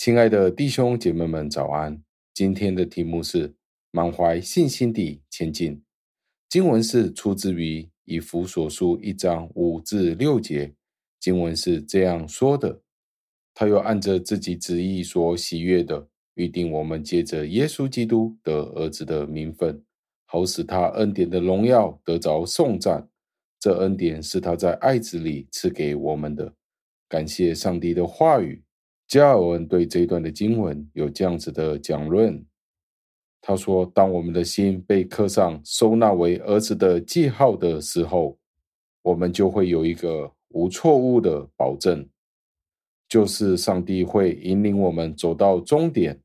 亲爱的弟兄姐妹们，早安！今天的题目是满怀信心地前进。经文是出自于以弗所书一章五至六节。经文是这样说的：他又按着自己旨意所喜悦的，预定我们借着耶稣基督得儿子的名分，好使他恩典的荣耀得着颂赞。这恩典是他在爱子里赐给我们的。感谢上帝的话语。加尔文对这一段的经文有这样子的讲论。他说：“当我们的心被刻上收纳为儿子的记号的时候，我们就会有一个无错误的保证，就是上帝会引领我们走到终点。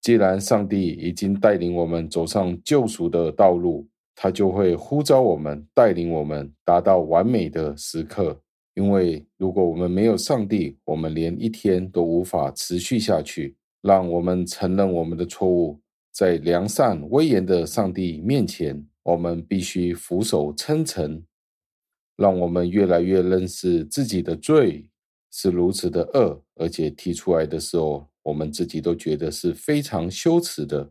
既然上帝已经带领我们走上救赎的道路。”他就会呼召我们，带领我们达到完美的时刻。因为如果我们没有上帝，我们连一天都无法持续下去。让我们承认我们的错误，在良善威严的上帝面前，我们必须俯首称臣。让我们越来越认识自己的罪是如此的恶，而且提出来的时候，我们自己都觉得是非常羞耻的。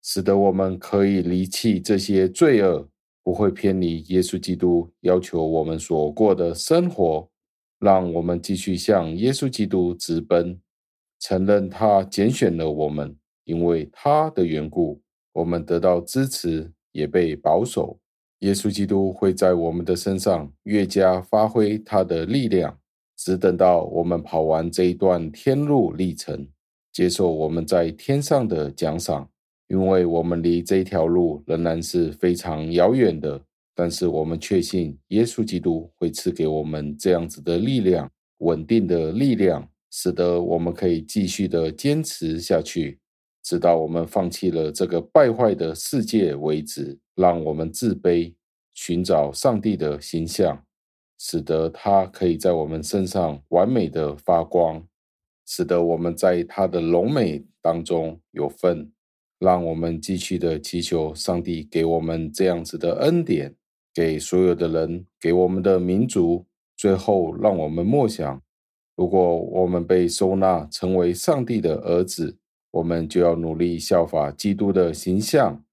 使得我们可以离弃这些罪恶，不会偏离耶稣基督要求我们所过的生活。让我们继续向耶稣基督直奔，承认他拣选了我们，因为他的缘故，我们得到支持，也被保守。耶稣基督会在我们的身上越加发挥他的力量，只等到我们跑完这一段天路历程，接受我们在天上的奖赏。因为我们离这条路仍然是非常遥远的，但是我们确信耶稣基督会赐给我们这样子的力量，稳定的力量，使得我们可以继续的坚持下去，直到我们放弃了这个败坏的世界为止。让我们自卑，寻找上帝的形象，使得他可以在我们身上完美的发光，使得我们在他的荣美当中有份。让我们继续的祈求上帝给我们这样子的恩典，给所有的人，给我们的民族。最后，让我们默想：如果我们被收纳成为上帝的儿子，我们就要努力效法基督的形象。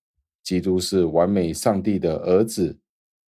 基督是完美上帝的儿子。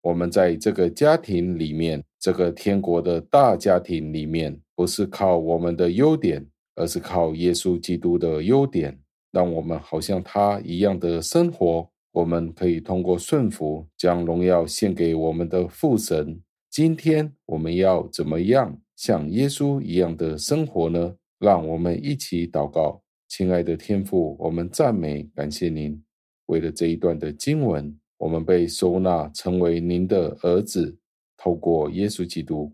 我们在这个家庭里面，这个天国的大家庭里面，不是靠我们的优点，而是靠耶稣基督的优点。让我们好像他一样的生活，我们可以通过顺服，将荣耀献给我们的父神。今天我们要怎么样像耶稣一样的生活呢？让我们一起祷告，亲爱的天父，我们赞美感谢您。为了这一段的经文，我们被收纳成为您的儿子，透过耶稣基督，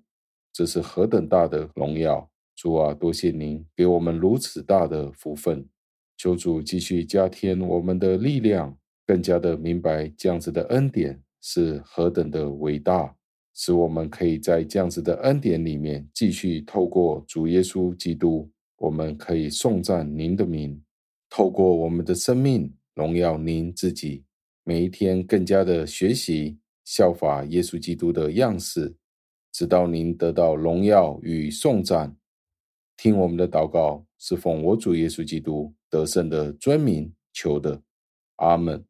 这是何等大的荣耀！主啊，多谢您给我们如此大的福分。求主继续加添我们的力量，更加的明白这样子的恩典是何等的伟大，使我们可以在这样子的恩典里面继续透过主耶稣基督，我们可以颂赞您的名，透过我们的生命荣耀您自己，每一天更加的学习效法耶稣基督的样式，直到您得到荣耀与颂赞。听我们的祷告，是奉我主耶稣基督得胜的尊名求的，阿门。